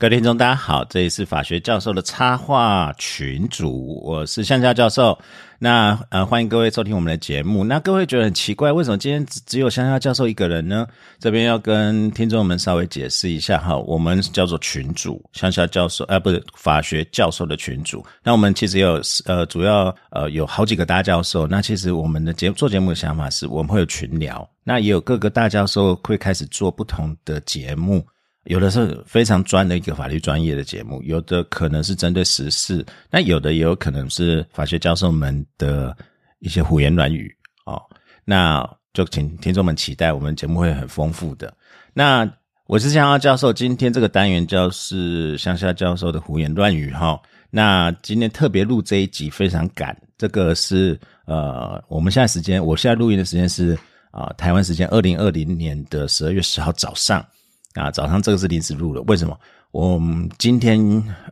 各位听众，大家好，这里是法学教授的插画群主，我是向夏教授。那呃，欢迎各位收听我们的节目。那各位觉得很奇怪，为什么今天只只有向夏教授一个人呢？这边要跟听众们稍微解释一下哈，我们叫做群主，向夏教授，呃，不是法学教授的群主。那我们其实有呃，主要呃有好几个大教授。那其实我们的节做节目的想法是，我们会有群聊，那也有各个大教授会开始做不同的节目。有的是非常专的一个法律专业的节目，有的可能是针对时事，那有的也有可能是法学教授们的一些胡言乱语哦。那就请听众们期待，我们节目会很丰富的。那我是向下教授，今天这个单元就是向下教授的胡言乱语哈。那今天特别录这一集非常赶，这个是呃，我们现在时间，我现在录音的时间是啊，台湾时间二零二零年的十二月十号早上。啊，早上这个是临时录的，为什么？我们今天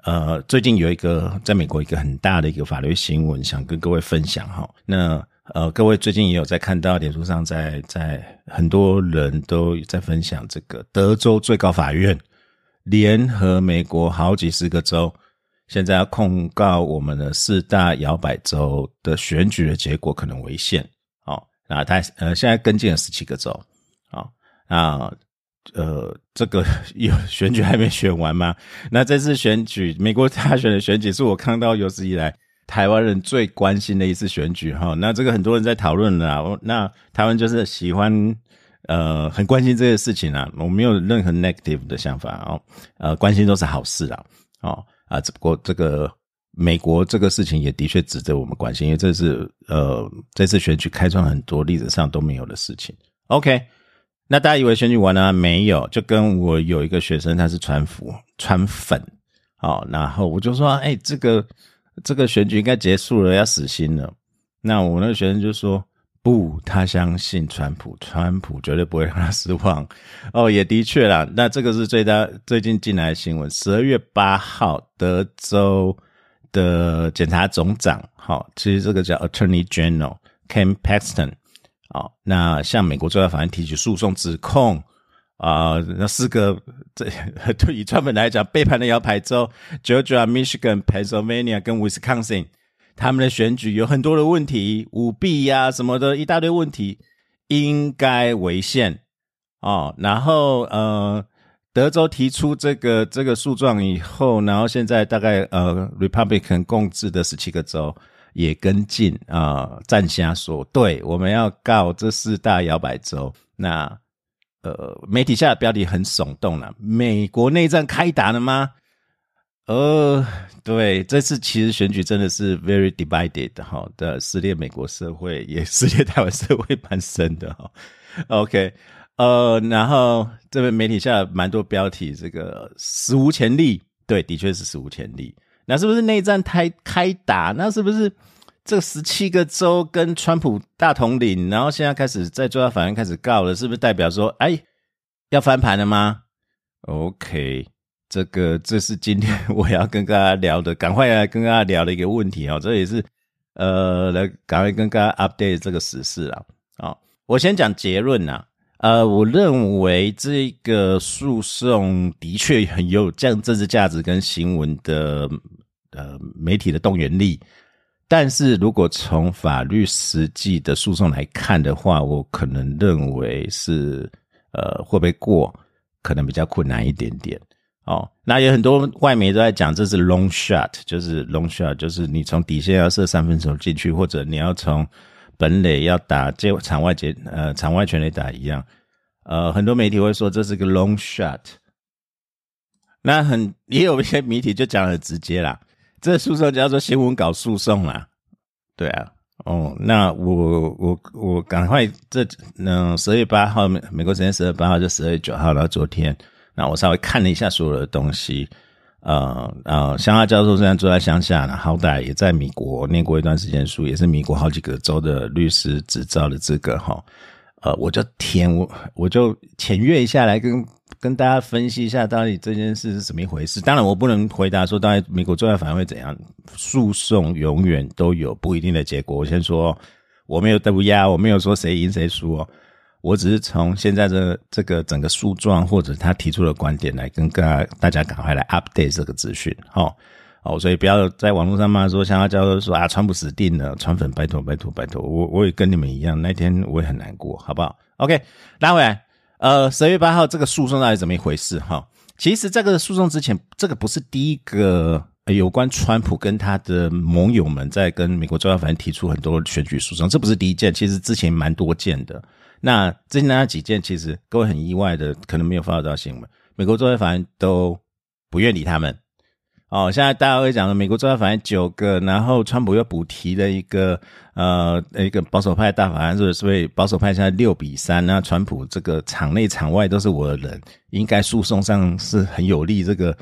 呃，最近有一个在美国一个很大的一个法律新闻，想跟各位分享哈。那呃，各位最近也有在看到脸书上，在在很多人都在分享这个德州最高法院联合美国好几十个州，现在要控告我们的四大摇摆州的选举的结果可能违宪。哦，那他呃，现在跟进了十七个州。好，那。呃，这个 有选举还没选完吗？那这次选举，美国大选的选举是我看到有史以来台湾人最关心的一次选举哈。那这个很多人在讨论了，那台湾就是喜欢呃很关心这个事情啊，我没有任何 negative 的想法哦，呃，关心都是好事啊，哦啊，只不过这个美国这个事情也的确值得我们关心，因为这是呃这次选举开创很多历史上都没有的事情。OK。那大家以为选举完了没有？就跟我有一个学生，他是川粉，川粉，哦，然后我就说，哎，这个这个选举应该结束了，要死心了。那我那个学生就说，不，他相信川普，川普绝对不会让他失望。哦，也的确啦。那这个是最大最近进来的新闻，十二月八号，德州的检察总长，好，其实这个叫 Attorney General Ken Paxton。好，那向美国最高法院提起诉讼，指控啊，那四个这 对于专门来讲背叛的摇摆州，Georgia、Michigan、Pennsylvania 跟 Wisconsin，他们的选举有很多的问题，舞弊呀什么的一大堆问题，应该违宪哦。然后呃，德州提出这个这个诉状以后，然后现在大概呃，Republican 共治的十七个州。也跟进啊，站下说，对，我们要告这四大摇摆州。那呃，媒体下的标题很耸动了，美国内战开打了吗？呃，对，这次其实选举真的是 very divided 哈的撕裂美国社会，也撕裂台湾社会蛮深的哈。OK，呃，然后这边媒体下蛮多标题，这个史无前例，对，的确是史无前例。那是不是内战开开打？那是不是这十七个州跟川普大统领，然后现在开始在最高法院开始告了？是不是代表说，哎，要翻盘了吗？OK，这个这是今天我要跟大家聊的，赶快来跟大家聊的一个问题哦。这也是呃，来赶快跟大家 update 这个时事啊。好，我先讲结论呐。呃，我认为这个诉讼的确很有这样政治价值跟新闻的呃媒体的动员力，但是如果从法律实际的诉讼来看的话，我可能认为是呃会不会过，可能比较困难一点点哦。那有很多外媒都在讲这是 long shot，就是 long shot，就是你从底线要射三分球进去，或者你要从。本垒要打接场外接呃场外全垒打一样，呃很多媒体会说这是个 long shot，那很也有一些媒体就讲的直接啦，这诉讼叫做新闻稿诉讼啦，对啊，哦那我我我赶快这嗯十二月八号美美国时间十二月八号就十二月九号，然后昨天那我稍微看了一下所有的东西。呃呃，乡下教授虽然住在乡下呢，好歹也在美国念过一段时间书，也是美国好几个州的律师执照的资格哈。呃，我就填我我就浅阅一下来跟跟大家分析一下，到底这件事是怎么一回事。当然，我不能回答说，到底美国最高法院会怎样。诉讼永远都有不一定的结果。我先说，我没有得不压，我没有说谁赢谁输哦。我只是从现在的这个整个诉状或者他提出的观点来跟大大家赶快来 update 这个资讯，哈哦，所以不要在网络上骂说，像他教授说啊，川普死定了，川粉拜托拜托拜托，我我也跟你们一样，那天我也很难过，好不好？OK，拉回来，呃，十月八号这个诉讼到底怎么一回事？哈，其实这个诉讼之前，这个不是第一个。有关川普跟他的盟友们在跟美国最高法院提出很多选举诉讼，这不是第一件，其实之前蛮多件的。那之前那几件，其实各位很意外的，可能没有发到新闻。美国最高法院都不愿理他们。哦，现在大家会讲美国最高法院九个，然后川普又补提了一个呃一个保守派大法官，所以保守派现在六比三。那川普这个场内场外都是我的人，应该诉讼上是很有利这个。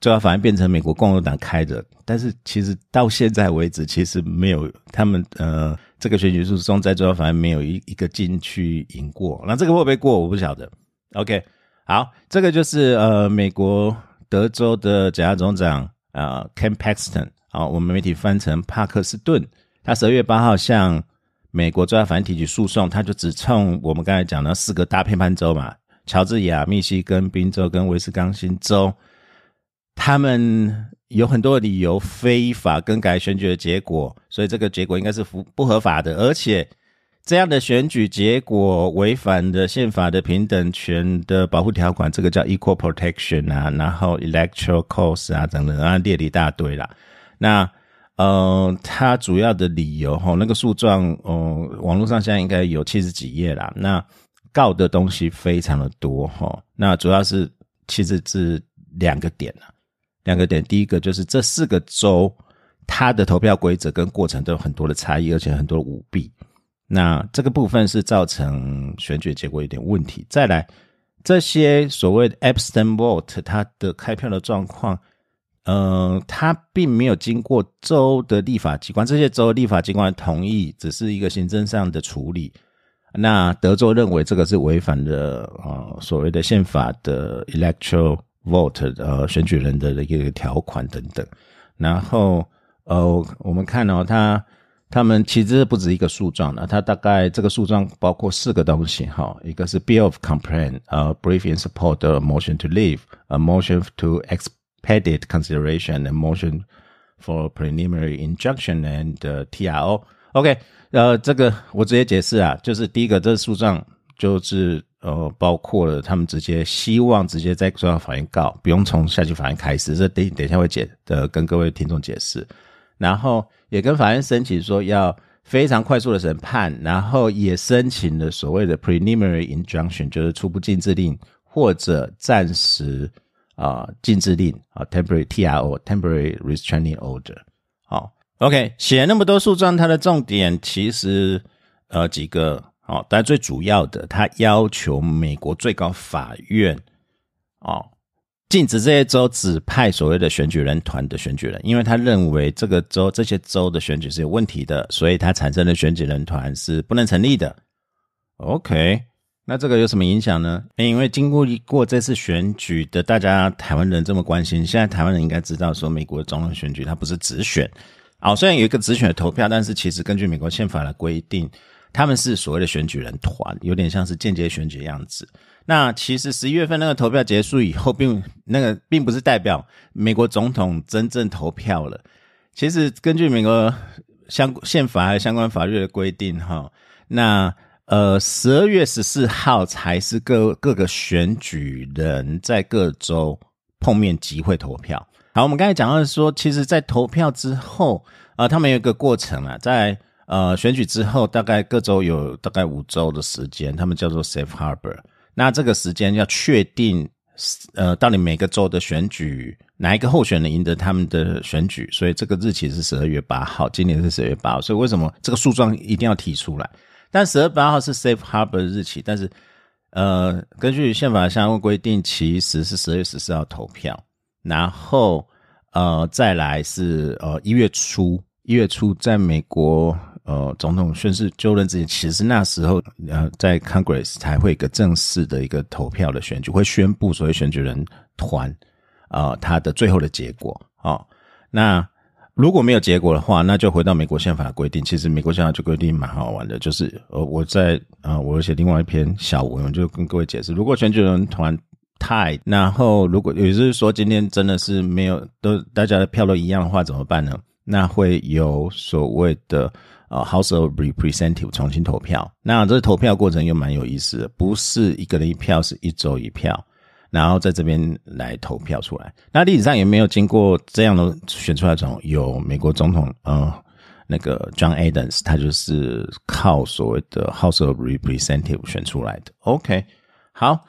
最高法院变成美国共和党开的，但是其实到现在为止，其实没有他们呃这个选举诉讼在最高法院没有一一个进去赢过。那这个会不会过，我不晓得。OK，好，这个就是呃美国德州的检察总长啊 Ken Paxton 啊，我们媒体翻成帕克斯顿，他十二月八号向美国最高法院提起诉讼，他就只冲我们刚才讲的四个大偏判州嘛，乔治亚、密西根、宾州跟威斯康星州。他们有很多理由非法更改选举的结果，所以这个结果应该是不不合法的，而且这样的选举结果违反的宪法的平等权的保护条款，这个叫 equal protection 啊，然后 electoral cost 啊等等啊列了一大堆啦。那呃，它主要的理由哈，那个诉状哦，网络上现在应该有七十几页啦。那告的东西非常的多哈，那主要是其实是两个点啊。两个点，第一个就是这四个州，它的投票规则跟过程都有很多的差异，而且很多舞弊。那这个部分是造成选举结果有点问题。再来，这些所谓的 absent vote，它的开票的状况，呃，它并没有经过州的立法机关，这些州立法机关同意，只是一个行政上的处理。那德州认为这个是违反了呃所谓的宪法的 electoral。Vote 呃选举人的一个条款等等，然后呃我们看到他他们其实不止一个诉状的，他大概这个诉状包括四个东西哈，一个是 bill of complaint，呃 Brief in support the motion to leave，a motion to expedite consideration，a motion for preliminary injunction and TRO。OK，呃这个我直接解释啊，就是第一个这个诉状就是。呃，包括了他们直接希望直接在中央法院告，不用从下级法院开始。这等等一下会解的，跟各位听众解释。然后也跟法院申请说要非常快速的审判，然后也申请了所谓的 preliminary injunction，就是初步禁制令或者暂时啊禁制令啊 temporary T R O temporary restraining order。好，OK，写那么多诉状，它的重点其实呃几个。哦，但最主要的，他要求美国最高法院哦禁止这些州指派所谓的选举人团的选举人，因为他认为这个州这些州的选举是有问题的，所以他产生的选举人团是不能成立的。OK，那这个有什么影响呢？因为经过一过这次选举的，大家台湾人这么关心，现在台湾人应该知道说，美国总统选举它不是直选，哦，虽然有一个直选的投票，但是其实根据美国宪法的规定。他们是所谓的选举人团，有点像是间接选举的样子。那其实十一月份那个投票结束以后，并那个并不是代表美国总统真正投票了。其实根据美国相宪法还有相关法律的规定，哈，那呃十二月十四号才是各各个选举人在各州碰面集会投票。好，我们刚才讲到说，其实，在投票之后，呃，他们有一个过程啊，在。呃，选举之后，大概各州有大概五周的时间，他们叫做 Safe Harbor。那这个时间要确定，呃，到底每个州的选举哪一个候选人赢得他们的选举，所以这个日期是十二月八号，今年是十二月八号。所以为什么这个诉状一定要提出来？但十二八号是 Safe Harbor 的日期，但是呃，根据宪法相关规定，其实是十二月十四号投票，然后呃，再来是呃一月初，一月初在美国。呃，总统宣誓就任之前，其实那时候呃，在 Congress 才会一个正式的一个投票的选举，会宣布所谓选举人团啊，他的最后的结果啊。那如果没有结果的话，那就回到美国宪法规定。其实美国宪法就规定蛮好玩的，就是呃，我在啊，我写另外一篇小文，就跟各位解释，如果选举人团太，然后如果也就是说今天真的是没有都大家的票都一样的话，怎么办呢？那会有所谓的呃 House of Representative 重新投票。那这投票过程又蛮有意思的，不是一个人一票，是一周一票。然后在这边来投票出来，那历史上也没有经过这样的选出来种有美国总统呃那个 John Adams，他就是靠所谓的 House of Representative 选出来的。OK，好，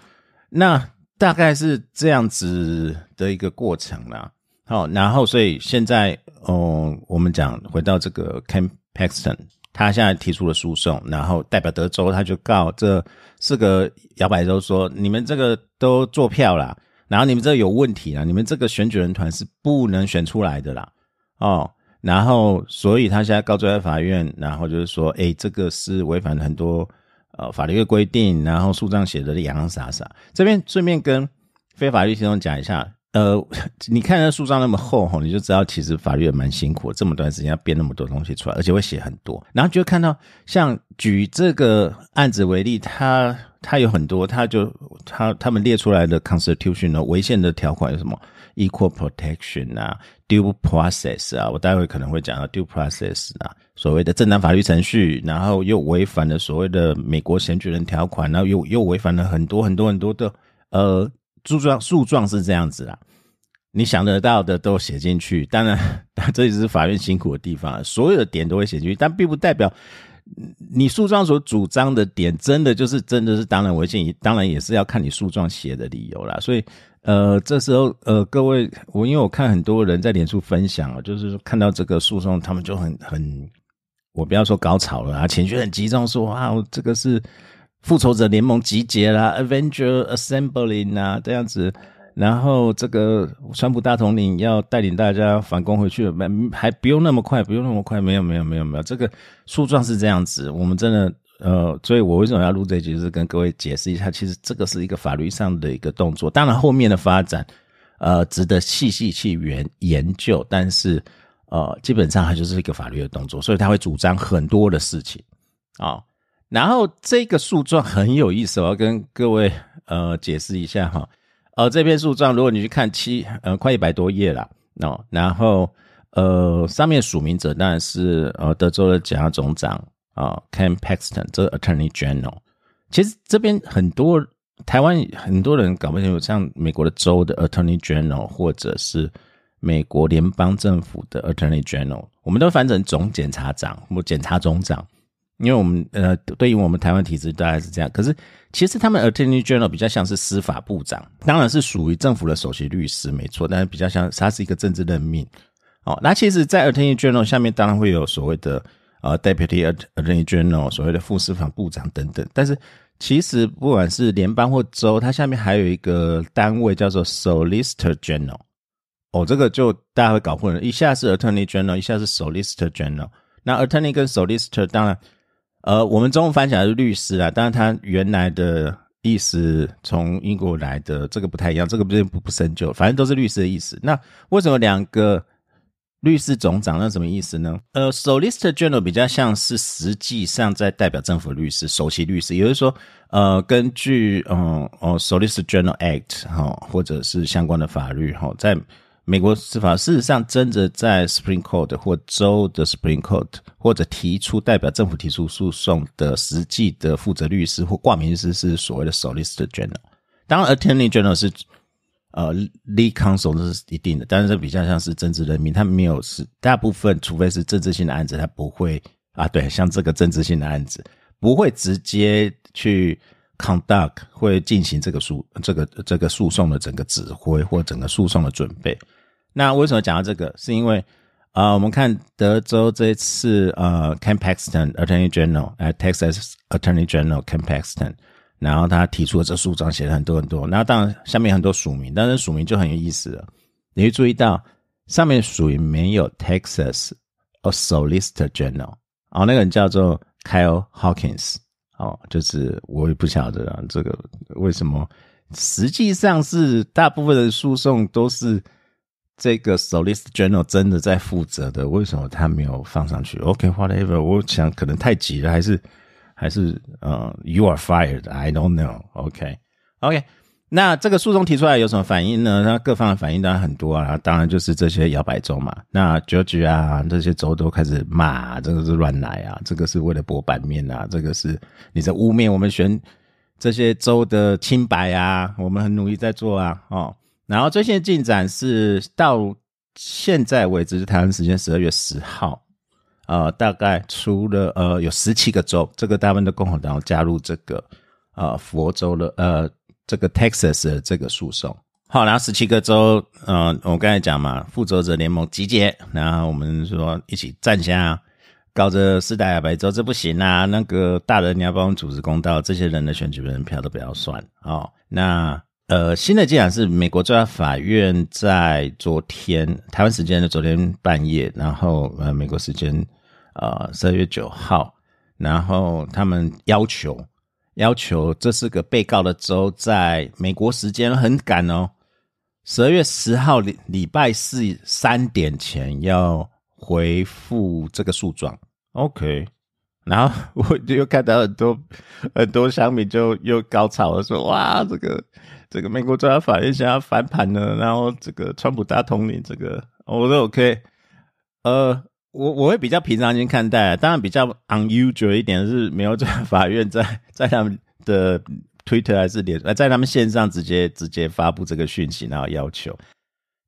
那大概是这样子的一个过程啦。好，然后所以现在哦，我们讲回到这个 Ken Paxton。他现在提出了诉讼，然后代表德州，他就告这四个摇摆州说：“你们这个都做票啦，然后你们这有问题啦，你们这个选举人团是不能选出来的啦。”哦，然后所以他现在告最高法院，然后就是说：“哎，这个是违反很多呃法律的规定，然后诉状写的洋洋洒洒。”这边顺便跟非法律听众讲一下。呃，你看那书章那么厚哈，你就知道其实法律也蛮辛苦，这么短时间要编那么多东西出来，而且会写很多。然后就看到像举这个案子为例，他他有很多，他就他他们列出来的 constitution 的违宪的条款有什么 equal protection 啊，due process 啊，我待会可能会讲到 due process 啊，所谓的正当法律程序，然后又违反了所谓的美国选举人条款，然后又又违反了很多很多很多的呃。诉状诉状是这样子啦，你想得到的都写进去。当然，这也是法院辛苦的地方，所有的点都会写进去，但并不代表你诉状所主张的点真的就是真的是当然违宪。当然也是要看你诉状写的理由啦。所以，呃，这时候呃，各位，我因为我看很多人在脸书分享，就是看到这个诉讼，他们就很很，我不要说高潮了啊，情绪很激动，说啊，这个是。复仇者联盟集结啦，Avenger Assembly 啊，这样子，然后这个川普大统领要带领大家反攻回去，没还不用那么快，不用那么快，没有没有没有没有，这个诉状是这样子，我们真的呃，所以我为什么要录这集，是跟各位解释一下，其实这个是一个法律上的一个动作，当然后面的发展呃值得细细去研研究，但是呃基本上它就是一个法律的动作，所以他会主张很多的事情啊。然后这个诉状很有意思，我要跟各位呃解释一下哈。呃，这篇诉状如果你去看七呃快一百多页了哦，然后呃上面署名者当然是呃德州的检察总长啊，Ken Paxton，这 Attorney General。其实这边很多台湾很多人搞不清楚，像美国的州的 Attorney General，或者是美国联邦政府的 Attorney General，我们都翻成总检察长或检察总长。因为我们呃，对于我们台湾体制大概是这样，可是其实他们 Attorney General 比较像是司法部长，当然是属于政府的首席律师，没错，但是比较像他是一个政治任命。哦，那其实，在 Attorney General 下面当然会有所谓的呃 Deputy Attorney General，所谓的副司法部长等等，但是其实不管是联邦或州，它下面还有一个单位叫做 Solicitor General。哦，这个就大家会搞混了，一下是 Attorney General，一下是 Solicitor General。那 Attorney 跟 Solicitor 当然。呃，我们中文翻起来是律师啊，当然他原来的意思从英国来的，这个不太一样，这个不不不深究，反正都是律师的意思。那为什么两个律师总长那什么意思呢？呃，Solicitor General 比较像是实际上在代表政府律师，首席律师，也就是说，呃，根据嗯哦 Solicitor General Act 哈，或者是相关的法律哈，在。美国司法事实上，真的在 Supreme Court 或州的 Supreme Court 或者提出代表政府提出诉讼的实际的负责律师或挂名律师是所谓的 Solicitor General。当然，Attorney General 是呃 Lead Counsel 是一定的，但是比较像是政治人民，他没有是大部分，除非是政治性的案子，他不会啊。对，像这个政治性的案子，不会直接去。Conduct 会进行这个诉这个这个诉讼的整个指挥或整个诉讼的准备。那为什么讲到这个？是因为啊，我们看德州这一次呃，Ken Paxton Attorney General，哎，Texas Attorney General Ken Paxton，然后他提出了这诉状，写了很多很多。那当然下面很多署名，但是署名就很有意思了。你会注意到上面署名没有 Texas Solicitor General，哦，那个人叫做 Kyle Hawkins。哦，就是我也不晓得啊，这个为什么？实际上是大部分的诉讼都是这个 Solicitor General 真的在负责的，为什么他没有放上去？OK，whatever，我想可能太急了，还是还是呃，You are fired，I don't know。OK，OK。那这个诉讼提出来有什么反应呢？那各方的反应当然很多啊，当然就是这些摇摆州嘛。那九局啊，这些州都开始骂，这个是乱来啊，这个是为了博版面啊，这个是你在污蔑我们选这些州的清白啊，我们很努力在做啊，哦。然后最新的进展是到现在为止，是台湾时间十二月十号，呃，大概除了呃有十七个州，这个大部分的共和党加入这个呃佛州的呃。这个 Texas 的这个诉讼，好，然后十七个州，嗯，我刚才讲嘛，复仇者联盟集结，然后我们说一起站下，搞着四大亚白州，这不行啊！那个大人你要帮我们主持公道，这些人的选举人票都不要算哦。那呃，新的进展是，美国最高法院在昨天台湾时间的昨天半夜，然后呃，美国时间呃十二月九号，然后他们要求。要求这四个被告的州在美国时间很赶哦，十二月十号礼礼拜四三点前要回复这个诉状。OK，然后我就又看到很多很多乡民就又高潮了，说哇，这个这个美国最高法院想要翻盘了，然后这个川普大统领，这个我说 OK，呃。我我会比较平常心看待，当然比较 unusual 一点是没有在法院在 在他们的 Twitter 还是脸在他们线上直接直接发布这个讯息，然后要求。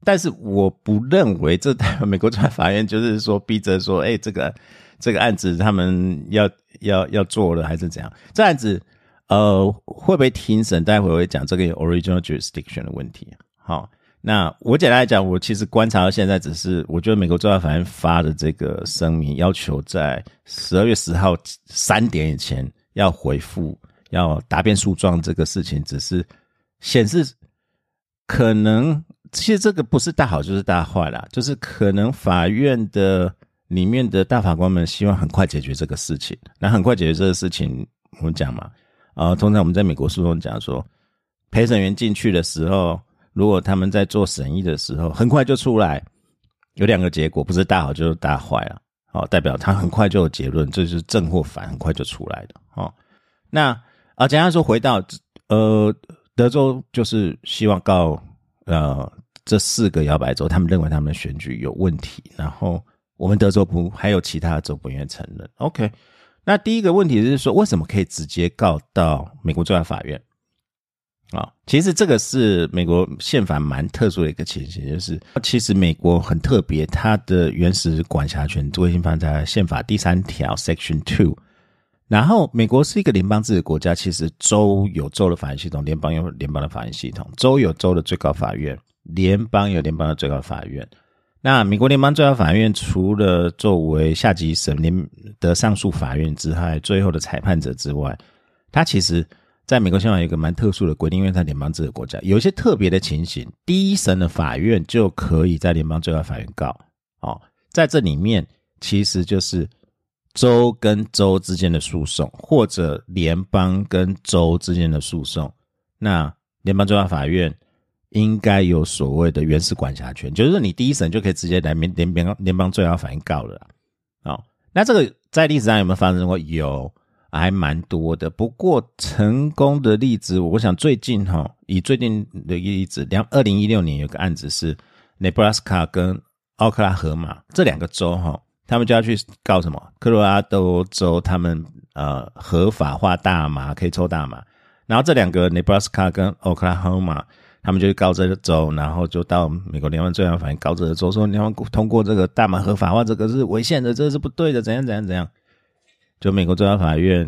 但是我不认为这代表美国最高法院就是说逼着说，哎，这个这个案子他们要要要做了还是怎样？这案子呃会不会庭审？待会我会讲这个 original jurisdiction 的问题。好。那我简单来讲，我其实观察到现在，只是我觉得美国最高法院发的这个声明，要求在十二月十号三点以前要回复，要答辩诉状这个事情，只是显示可能其实这个不是大好就是大坏啦，就是可能法院的里面的大法官们希望很快解决这个事情，那很快解决这个事情，我们讲嘛，啊，通常我们在美国诉讼讲说，陪审员进去的时候。如果他们在做审议的时候，很快就出来有两个结果，不是大好就是大坏了。好，代表他很快就有结论，这是正或反，很快就出来的。哦，那啊，简单说，回到呃，德州就是希望告呃这四个摇摆州，他们认为他们的选举有问题，然后我们德州不还有其他的州不愿意承认。OK，那第一个问题是说，为什么可以直接告到美国最高法院？啊，其实这个是美国宪法蛮特殊的一个情形，就是其实美国很特别，它的原始管辖权都已经放在宪法第三条 Section Two。然后，美国是一个联邦制的国家，其实州有州的法院系统，联邦有联邦的法院系统，州有州的最高法院，联邦有联邦的最高法院。那美国联邦最高法院除了作为下级省联的上诉法院之外，最后的裁判者之外，它其实。在美国宪法有一个蛮特殊的规定，因为它联邦制的国家，有一些特别的情形，第一审的法院就可以在联邦最高法院告。哦，在这里面其实就是州跟州之间的诉讼，或者联邦跟州之间的诉讼。那联邦最高法院应该有所谓的原始管辖权，就是你第一审就可以直接来联联邦联邦最高法院告了。哦，那这个在历史上有没有发生过？有。还蛮多的，不过成功的例子，我想最近哈，以最近的例子，两二零一六年有个案子是，Nebraska 跟奥克拉荷马这两个州哈，他们就要去告什么？科罗拉多州他们呃合法化大麻，可以抽大麻，然后这两个 Nebraska 跟奥克拉荷马，他们就去告这个州，然后就到美国联邦最高法院告这个州，说你要通过这个大麻合法化，这个是违宪的，这个是不对的，怎样怎样怎样。就美国最高法院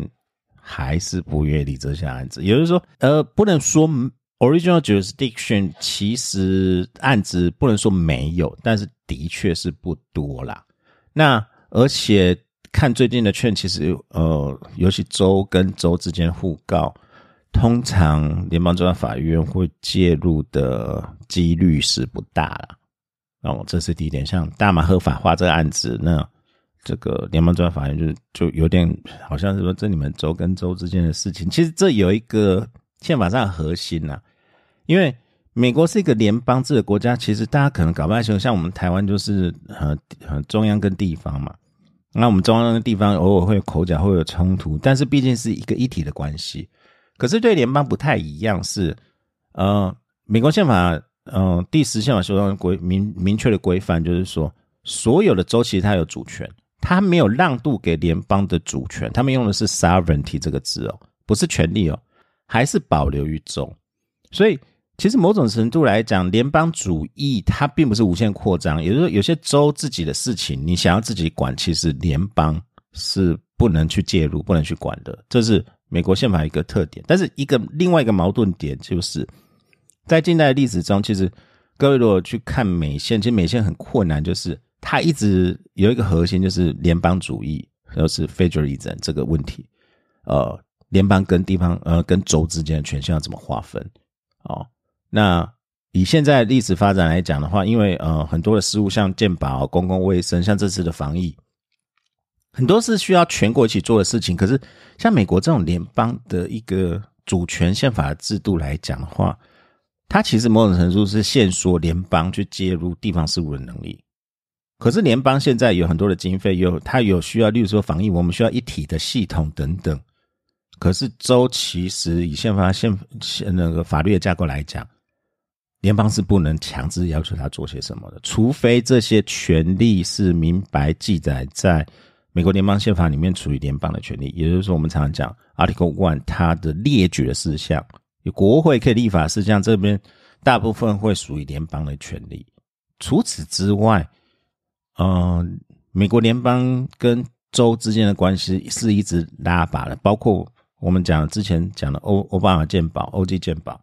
还是不愿意理这项案子，也就是说，呃，不能说 original jurisdiction，其实案子不能说没有，但是的确是不多啦。那而且看最近的券，其实呃，尤其州跟州之间互告，通常联邦最高法院会介入的几率是不大了。哦，这是第一点。像大马合法化这个案子，那。这个联邦最高法院就就有点好像是说，这你们州跟州之间的事情，其实这有一个宪法上的核心呐。因为美国是一个联邦制的国家，其实大家可能搞不太清楚，像我们台湾就是呃呃中央跟地方嘛，那我们中央跟地方偶尔会有口角，会有冲突，但是毕竟是一个一体的关系。可是对联邦不太一样，是呃美国宪法呃第十宪法修正规明明确的规范，就是说所有的州其实它有主权，他没有让渡给联邦的主权，他们用的是 sovereignty 这个字哦，不是权利哦，还是保留于州，所以。其实某种程度来讲，联邦主义它并不是无限扩张，也就是说，有些州自己的事情，你想要自己管，其实联邦是不能去介入、不能去管的。这是美国宪法一个特点。但是一个另外一个矛盾点就是，在近代历史中，其实各位如果去看美宪，其实美宪很困难，就是它一直有一个核心，就是联邦主义，就是 federalism 这个问题。呃，联邦跟地方呃跟州之间的权限要怎么划分？哦。那以现在历史发展来讲的话，因为呃很多的事物像健保、公共卫生，像这次的防疫，很多是需要全国一起做的事情。可是像美国这种联邦的一个主权宪法制度来讲的话，它其实某种程度是限缩联邦去介入地方事务的能力。可是联邦现在有很多的经费，有它有需要，例如说防疫，我们需要一体的系统等等。可是州其实以宪法宪宪那个法律的架构来讲，联邦是不能强制要求他做些什么的，除非这些权利是明白记载在美国联邦宪法里面属于联邦的权利。也就是说，我们常常讲 Article One 它的列举的事项，有国会可以立法事项，这边大部分会属于联邦的权利。除此之外，嗯，美国联邦跟州之间的关系是一直拉拔的，包括我们讲之前讲的欧奥巴马健保、欧 G 健保、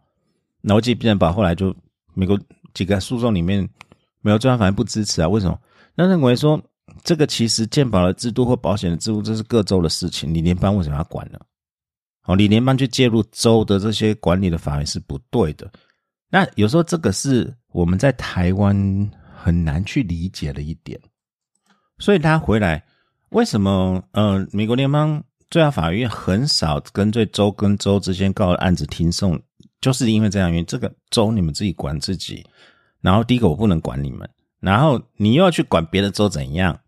欧 G 健保，后来就。美国几个诉讼里面，没有最高法院不支持啊？为什么？那认为说这个其实健保的制度或保险的制度，这是各州的事情，你联邦为什么要管呢？哦，你联邦去介入州的这些管理的法律是不对的。那有时候这个是我们在台湾很难去理解的一点。所以他回来，为什么？呃，美国联邦最高法院很少跟对州跟州之间告的案子听送。就是因为这样原因，这个州你们自己管自己，然后第一个我不能管你们，然后你又要去管别的州怎样？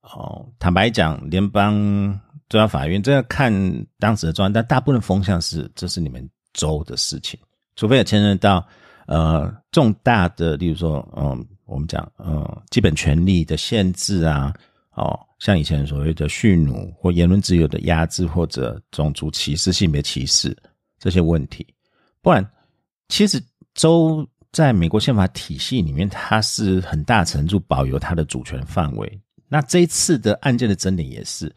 哦，坦白讲，联邦最高法院这要看当时的状况，但大部分风向是这是你们州的事情，除非有牵涉到呃重大的，例如说，嗯，我们讲，嗯，基本权利的限制啊，哦，像以前所谓的蓄奴或言论自由的压制，或者种族歧视、性别歧视这些问题。不然，其实州在美国宪法体系里面，它是很大程度保有它的主权范围。那这一次的案件的争点也是，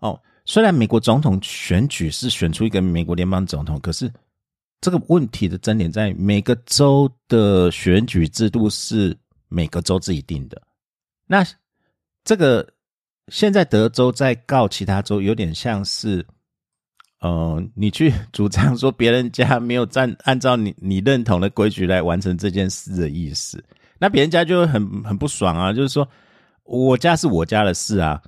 哦，虽然美国总统选举是选出一个美国联邦总统，可是这个问题的争点在每个州的选举制度是每个州自己定的。那这个现在德州在告其他州，有点像是。呃，你去主张说别人家没有按按照你你认同的规矩来完成这件事的意思，那别人家就很很不爽啊。就是说，我家是我家的事啊，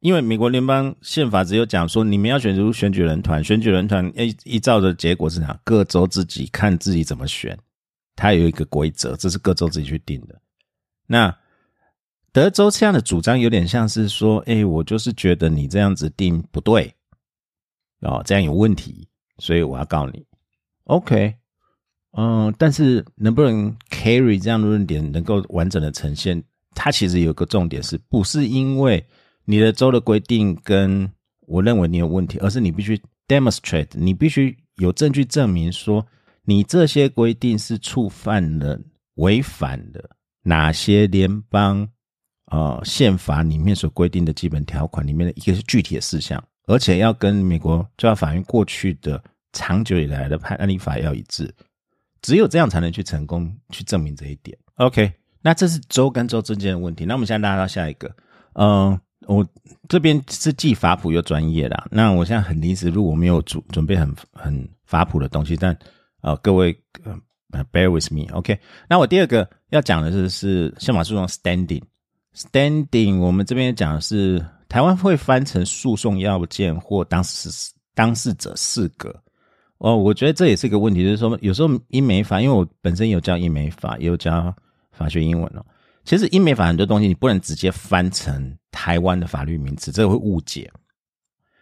因为美国联邦宪法只有讲说，你们要选出选举人团，选举人团依依照的结果是啥？各州自己看自己怎么选，它有一个规则，这是各州自己去定的。那德州这样的主张有点像是说，哎，我就是觉得你这样子定不对。哦，这样有问题，所以我要告你。OK，嗯，但是能不能 carry 这样的论点能够完整的呈现？它其实有个重点，是不是因为你的州的规定跟我认为你有问题，而是你必须 demonstrate，你必须有证据证明说你这些规定是触犯了、违反了哪些联邦呃宪法里面所规定的基本条款里面的一个是具体的事项。而且要跟美国最高法院过去的长久以来的判案例法要一致，只有这样才能去成功去证明这一点。OK，那这是州跟州之间的问题。那我们现在拉到下一个，嗯，我这边是既法谱又专业啦。那我现在很临时，如果没有准准备很很法谱的东西，但呃，各位呃，bear with me，OK。那我第二个要讲的是是宪法诉讼 standing，standing，我们这边讲的是。台湾会翻成诉讼要件或当事当事者四个哦，我觉得这也是一个问题，就是说有时候英美法，因为我本身有教英美法，也有教法学英文哦。其实英美法很多东西你不能直接翻成台湾的法律名词，这个会误解。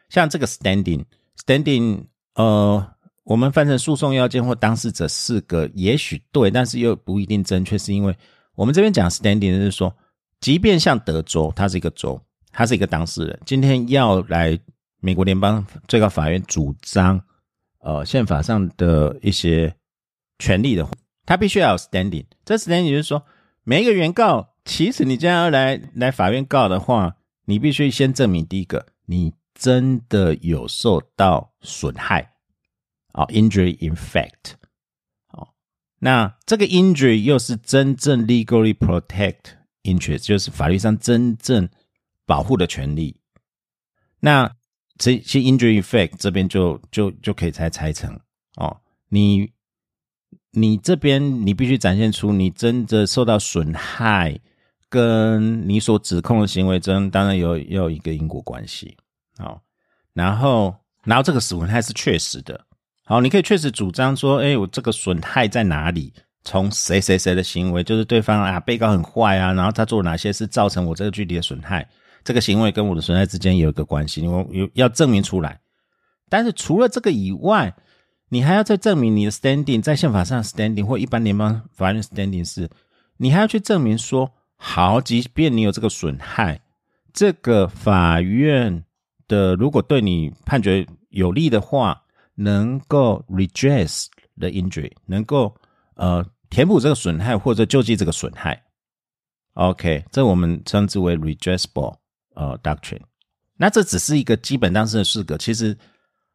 像这个 standing，standing，呃，我们翻成诉讼要件或当事者四个，也许对，但是又不一定正确，是因为我们这边讲 standing 就是说，即便像德州，它是一个州，它是一个当事人，今天要来美国联邦最高法院主张，呃，宪法上的一些权利的话，他必须要有 standing。这 standing 就是说。每一个原告，其实你这样要来来法院告的话，你必须先证明第一个，你真的有受到损害，啊，injury in fact，哦，那这个 injury 又是真正 legally protect interest，就是法律上真正保护的权利。那这些 injury in fact 这边就就就可以才拆成哦，你。你这边你必须展现出你真的受到损害，跟你所指控的行为中，当然有有一个因果关系。好，然后然后这个损害是确实的。好，你可以确实主张说，哎，我这个损害在哪里？从谁谁谁的行为，就是对方啊，被告很坏啊，然后他做哪些事造成我这个具体的损害？这个行为跟我的损害之间有一个关系，我有要证明出来。但是除了这个以外，你还要再证明你的 standing 在宪法上 standing 或一般联邦法院 standing 是，你还要去证明说，好，即便你有这个损害，这个法院的如果对你判决有利的话，能够 redress the injury，能够呃填补这个损害或者救济这个损害。OK，这我们称之为 redressable 呃 doctrine。那这只是一个基本当事的四个，其实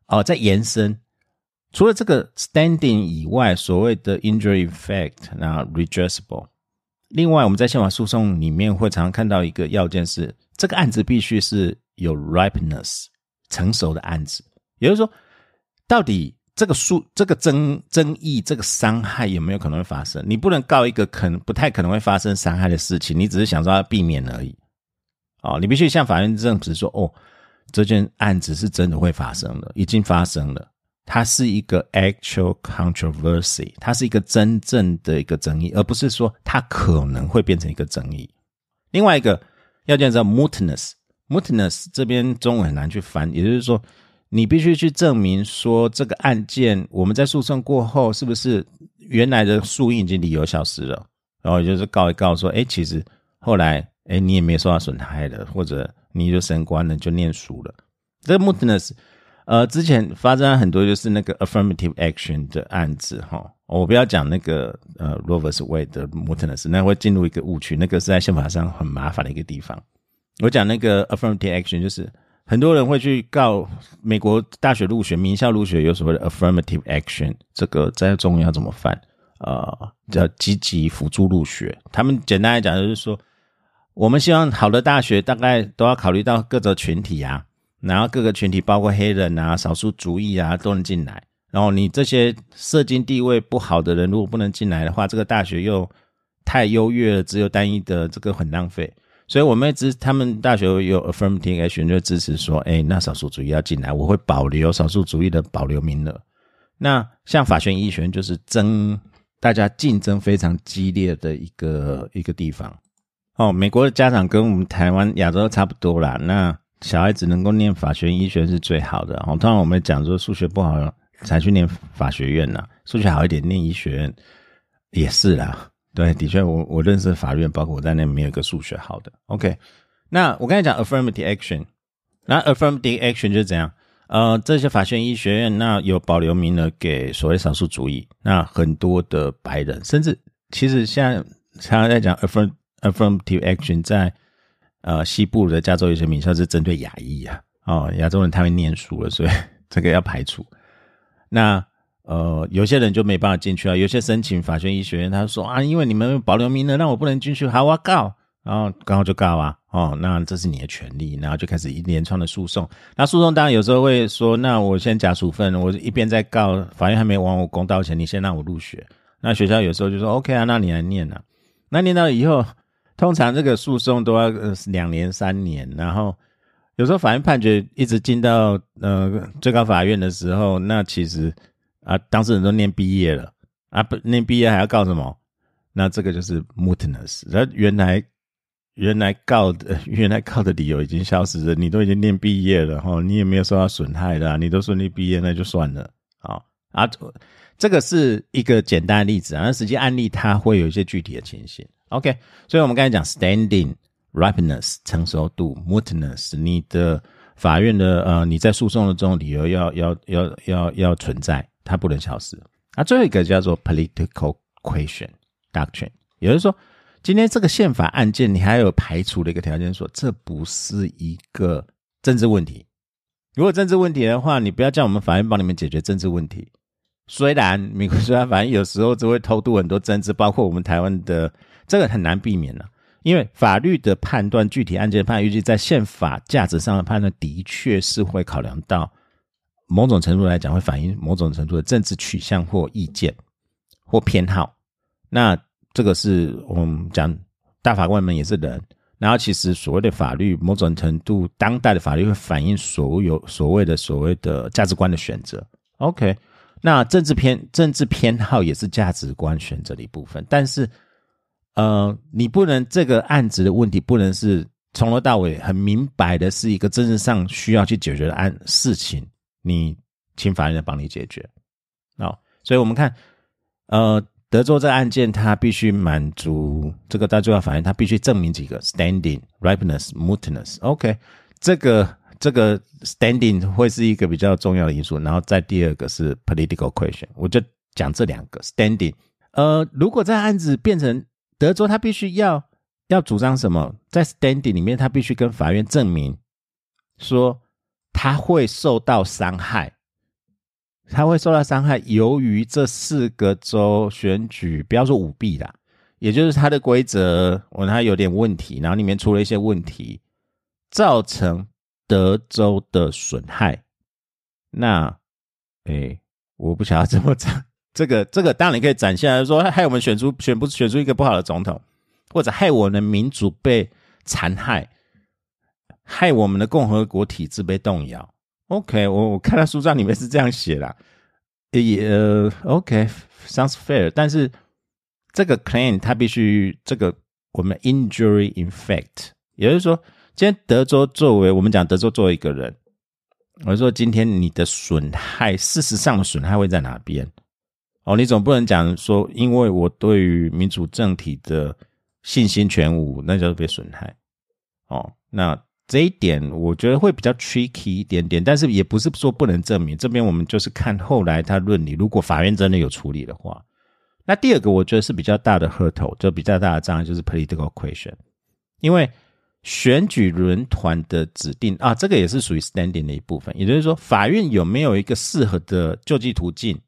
哦在延伸。除了这个 standing 以外，所谓的 injury effect，那 redressable。另外，我们在宪法诉讼里面会常常看到一个要件是，这个案子必须是有 ripeness 成熟的案子，也就是说，到底这个诉这个争争议这个伤害有没有可能会发生？你不能告一个可能不太可能会发生伤害的事情，你只是想说要避免而已。哦，你必须向法院证实说，哦，这件案子是真的会发生的，已经发生了。它是一个 actual controversy，它是一个真正的一个争议，而不是说它可能会变成一个争议。另外一个要叫做 mootness，mootness 这边中文很难去翻，也就是说，你必须去证明说这个案件我们在诉讼过后是不是原来的诉因已经理由消失了，然后就是告一告说，哎，其实后来哎你也没有受到损害的，或者你就升官了，就念书了。这个 mootness。呃，之前发生很多就是那个 affirmative action 的案子哈，我不要讲那个呃 Rovers Way 的 Mootness，那会进入一个误区，那个是在宪法上很麻烦的一个地方。我讲那个 affirmative action，就是很多人会去告美国大学入学、名校入学有所谓的 affirmative action，这个在中文要怎么翻？呃，叫积极辅助入学。他们简单来讲就是说，我们希望好的大学大概都要考虑到各个群体啊。然后各个群体，包括黑人啊、少数族裔啊，都能进来。然后你这些社经地位不好的人，如果不能进来的话，这个大学又太优越了，只有单一的，这个很浪费。所以我们支他们大学有 affirmative action 就支持说，哎，那少数主义要进来，我会保留少数主义的保留名额。那像法学医学院就是争大家竞争非常激烈的一个一个地方。哦，美国的家长跟我们台湾亚洲差不多啦。那小孩子能够念法学医学是最好的。哦，当然我们讲说数学不好才去念法学院呐，数学好一点念医学院也是啦。对，的确，我我认识法院，包括我在内，没有一个数学好的。OK，那我刚才讲 affirmative action，那 affirmative action 就是怎样？呃，这些法学医学院那有保留名额给所谓少数族裔，那很多的白人，甚至其实现在常常在讲 affirm affirmative action 在。呃，西部的加州有些名校是针对亚裔啊，哦，亚洲人太会念书了，所以 这个要排除。那呃，有些人就没办法进去啊。有些申请法学医学院，他说啊，因为你们保留名额，让我不能进去，好，我告，然后刚好就告啊，哦，那这是你的权利，然后就开始一连串的诉讼。那诉讼当然有时候会说，那我先假处分，我一边在告，法院还没还我公道钱，你先让我入学。那学校有时候就说 OK 啊，那你来念啊，那念到以后。通常这个诉讼都要两年三年，然后有时候法院判决一直进到呃最高法院的时候，那其实啊，当事人都念毕业了啊，不念毕业还要告什么？那这个就是 mootness。那原来原来告的 原来告的理由已经消失了，你都已经念毕业了哈，你也没有受到损害的，你都顺利毕业，那就算了啊啊。这个是一个简单的例子啊，那实际案例它会有一些具体的情形。OK，所以我们刚才讲 standing ripeness 成熟度 mootness，你的法院的呃你在诉讼的这种理由要要要要要存在，它不能消失。那最后一个叫做 political question doctrine，也就是说，今天这个宪法案件你还有排除的一个条件，说这不是一个政治问题。如果政治问题的话，你不要叫我们法院帮你们解决政治问题。虽然美国虽然法院有时候只会偷渡很多政治，包括我们台湾的这个很难避免了，因为法律的判断、具体案件判，尤其在宪法价值上的判断，的确是会考量到某种程度来讲，会反映某种程度的政治取向或意见或偏好。那这个是我们讲大法官们也是人，然后其实所谓的法律，某种程度当代的法律会反映所有所谓的所谓的价值观的选择。OK。那政治偏政治偏好也是价值观选择的一部分，但是，呃，你不能这个案子的问题不能是从头到尾很明白的是一个政治上需要去解决的案事情，你请法院来帮你解决，哦，所以我们看，呃，德州这案件它必须满足这个大最高法院，它必须证明几个 standing ripeness mootness，OK，这个。这个 standing 会是一个比较重要的因素，然后再第二个是 political question，我就讲这两个 standing。呃，如果这案子变成德州，他必须要要主张什么，在 standing 里面，他必须跟法院证明说他会受到伤害，他会受到伤害，由于这四个州选举，不要说舞弊啦，也就是他的规则，我他有点问题，然后里面出了一些问题，造成。德州的损害，那，哎，我不想要这么讲。这个，这个当然可以展现来说，害我们选出选不选出一个不好的总统，或者害我们的民主被残害，害我们的共和国体制被动摇。OK，我我看到书上里面是这样写的，也 OK，sounds fair。但是这个 claim 它必须这个我们 injury in fact，也就是说。今天德州作为我们讲德州作为一个人，我说今天你的损害，事实上的损害会在哪边？哦，你总不能讲说，因为我对于民主政体的信心全无，那就是被损害。哦，那这一点我觉得会比较 tricky 一点点，但是也不是说不能证明。这边我们就是看后来他论理，如果法院真的有处理的话，那第二个我觉得是比较大的 hurdle，就比较大的障碍就是 political question，因为。选举人团的指定啊，这个也是属于 standing 的一部分。也就是说，法院有没有一个适合的救济途径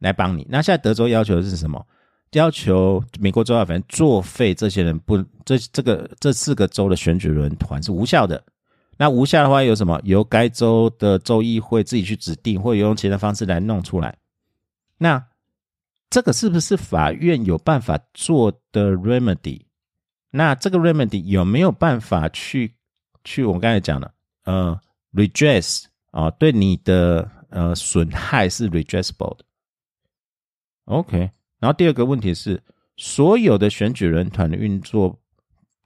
来帮你？那现在德州要求的是什么？要求美国州法院作废这些人不这这个这四个州的选举人团是无效的。那无效的话有什么？由该州的州议会自己去指定，或者用其他方式来弄出来。那这个是不是法院有办法做的 remedy？那这个 remedy 有没有办法去去我们刚才讲的呃 redress 啊，对你的呃损害是 redressable 的？OK，然后第二个问题是，所有的选举人团的运作，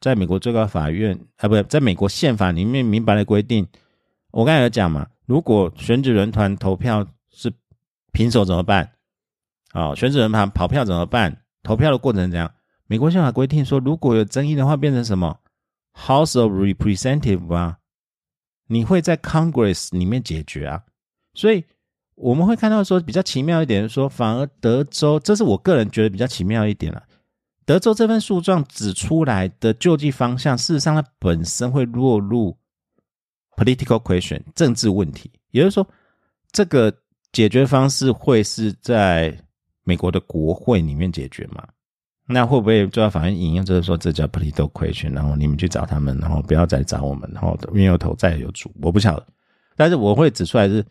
在美国最高法院啊，不在美国宪法里面明白的规定，我刚才有讲嘛，如果选举人团投票是平手怎么办？啊，选举人团跑票怎么办？投票的过程怎样？美国宪法规定说，如果有争议的话，变成什么 House of Representative 啊？你会在 Congress 里面解决啊？所以我们会看到说，比较奇妙一点，说反而德州，这是我个人觉得比较奇妙一点了。德州这份诉状指出来的救济方向，事实上它本身会落入 political question 政治问题，也就是说，这个解决方式会是在美国的国会里面解决嘛？那会不会最高法院引用就是说这叫 political question，然后你们去找他们，然后不要再找我们，然后冤有头债有主，我不晓得。但是我会指出来是，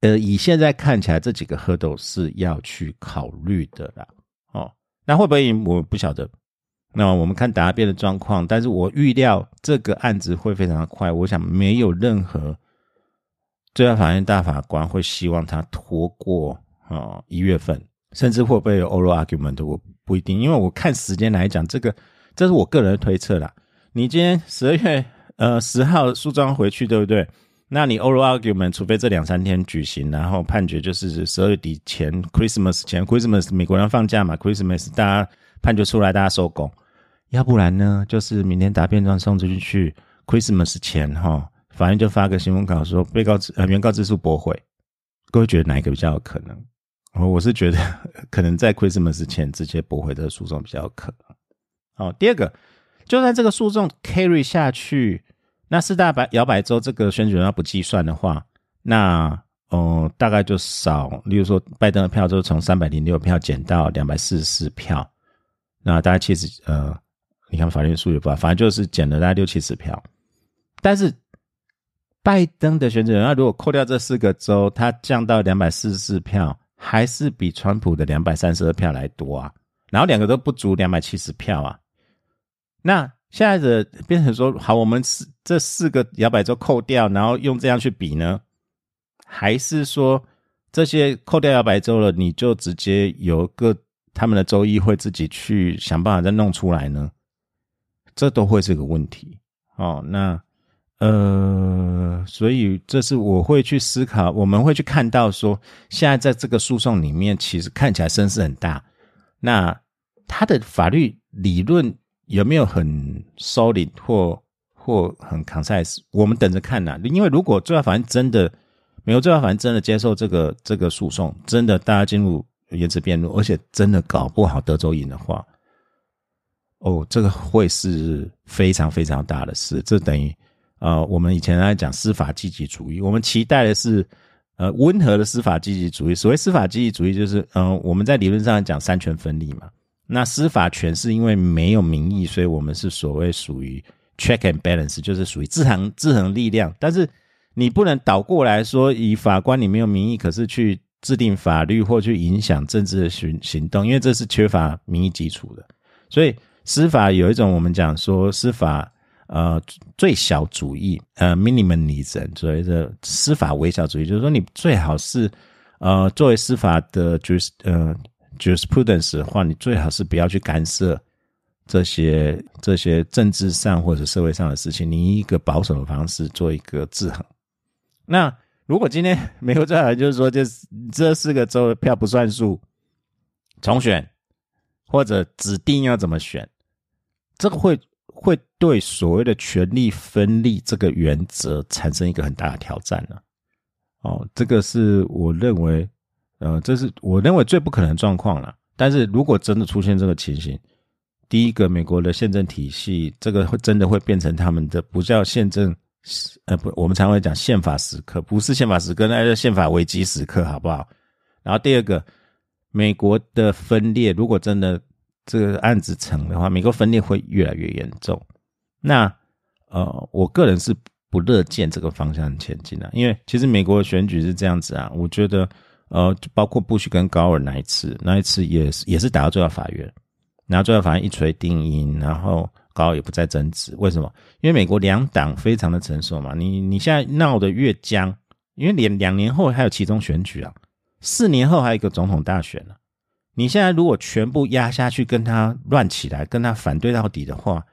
呃，以现在看起来这几个 hurdle 是要去考虑的啦。哦，那会不会我不晓得。那我们看答辩的状况，但是我预料这个案子会非常的快。我想没有任何最高法院大法官会希望他拖过啊，一月份，甚至会不会有 oral argument，我不一定，因为我看时间来讲，这个这是我个人推测啦。你今天十二月呃十号诉状回去，对不对？那你 oral argument，除非这两三天举行，然后判决就是十二月底前，Christmas 前，Christmas 美国人放假嘛，Christmas 大家判决出来，大家收工。要不然呢，就是明天答辩状送出去去，Christmas 前哈，法院就发个新闻稿说被告呃原告自诉驳回。各位觉得哪一个比较有可能？哦，我是觉得 可能在 Christmas 前直接驳回的诉讼比较有可能。好，第二个，就算这个诉讼 carry 下去。那四大白摇摆州这个选举人要不计算的话，那哦大概就少，例如说拜登的票就从三百零六票减到两百四十四票，那大概七十呃，你看法律数也不好，反正就是减了大概六七十票。但是拜登的选举人，那如果扣掉这四个州，他降到两百四十四票，还是比川普的两百三十二票来多啊？然后两个都不足两百七十票啊，那。现在的变成说，好，我们是这四个摇摆州扣掉，然后用这样去比呢？还是说这些扣掉摇摆州了，你就直接由各他们的州议会自己去想办法再弄出来呢？这都会是个问题哦。那呃，所以这是我会去思考，我们会去看到说，现在在这个诉讼里面，其实看起来声势很大。那他的法律理论。有没有很 solid 或或很 concise？我们等着看呐。因为如果最高法院真的，美国最高法院真的接受这个这个诉讼，真的大家进入言辞辩论，而且真的搞不好德州赢的话，哦，这个会是非常非常大的事。这等于呃，我们以前来讲司法积极主义，我们期待的是呃温和的司法积极主义。所谓司法积极主义，就是嗯，我们在理论上讲三权分立嘛。那司法权是因为没有民意，所以我们是所谓属于 check and balance，就是属于制衡制衡力量。但是你不能倒过来说，以法官你没有民意，可是去制定法律或去影响政治的行行动，因为这是缺乏民意基础的。所以司法有一种我们讲说司法呃最小主义呃 minimalism，所谓的司法微小主义，就是说你最好是呃作为司法的就是呃。jurisprudence 的话，你最好是不要去干涉这些这些政治上或者社会上的事情，你以一个保守的方式做一个制衡。那如果今天美国最好就是说，这这四个州的票不算数，重选或者指定要怎么选，这个会会对所谓的权力分立这个原则产生一个很大的挑战呢？哦，这个是我认为。呃，这是我认为最不可能状况了。但是如果真的出现这个情形，第一个，美国的宪政体系这个会真的会变成他们的不叫宪政，呃，不，我们常会讲宪法时刻，不是宪法时刻，那叫宪法危机时刻，好不好？然后第二个，美国的分裂，如果真的这个案子成的话，美国分裂会越来越严重。那呃，我个人是不乐见这个方向前进的，因为其实美国的选举是这样子啊，我觉得。呃，包括布什跟高尔那一次，那一次也是也是打到最高法院，然后最后法院一锤定音，然后高也不再争执。为什么？因为美国两党非常的成熟嘛。你你现在闹得越僵，因为两两年后还有其中选举啊，四年后还有一个总统大选呢。你现在如果全部压下去，跟他乱起来，跟他反对到底的话，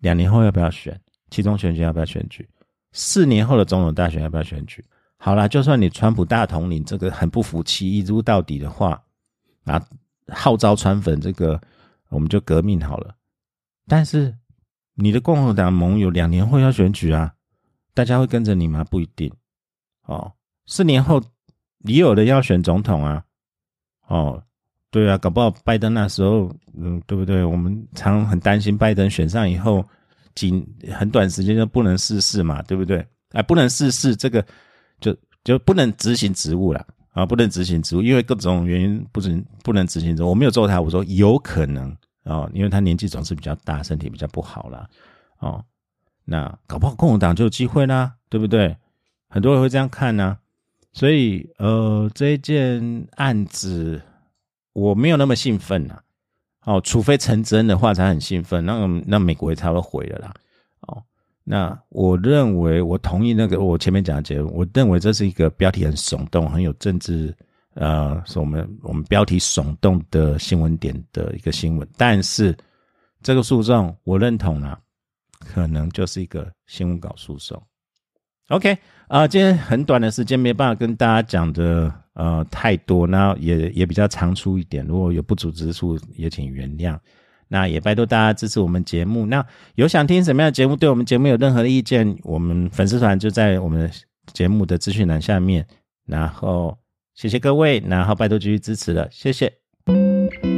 两年后要不要选？其中选举要不要选举？四年后的总统大选要不要选举？好了，就算你川普大统领这个很不服气，一撸到底的话，啊，号召川粉这个，我们就革命好了。但是你的共和党盟友两年后要选举啊，大家会跟着你吗？不一定。哦，四年后你有的要选总统啊。哦，对啊，搞不好拜登那时候，嗯，对不对？我们常很担心拜登选上以后，仅很短时间就不能逝世嘛，对不对？哎，不能逝世这个。就就不能执行职务了啊！不能执行职务，因为各种原因不能不能执行职务。我没有揍他，我说有可能哦，因为他年纪总是比较大，身体比较不好了哦。那搞不好共和党就有机会啦，对不对？很多人会这样看呢。所以呃，这一件案子我没有那么兴奋呐。哦，除非成真的话才很兴奋，那那美国也差不多毁了啦。哦。那我认为，我同意那个我前面讲的结论。我认为这是一个标题很耸动、很有政治呃，是我们我们标题耸动的新闻点的一个新闻，但是这个诉讼我认同啊，可能就是一个新闻稿诉讼。OK 啊，今天很短的时间没办法跟大家讲的呃太多，那也也比较长出一点，如果有不足之处也请原谅。那也拜托大家支持我们节目。那有想听什么样的节目，对我们节目有任何的意见，我们粉丝团就在我们节目的资讯栏下面。然后谢谢各位，然后拜托继续支持了，谢谢。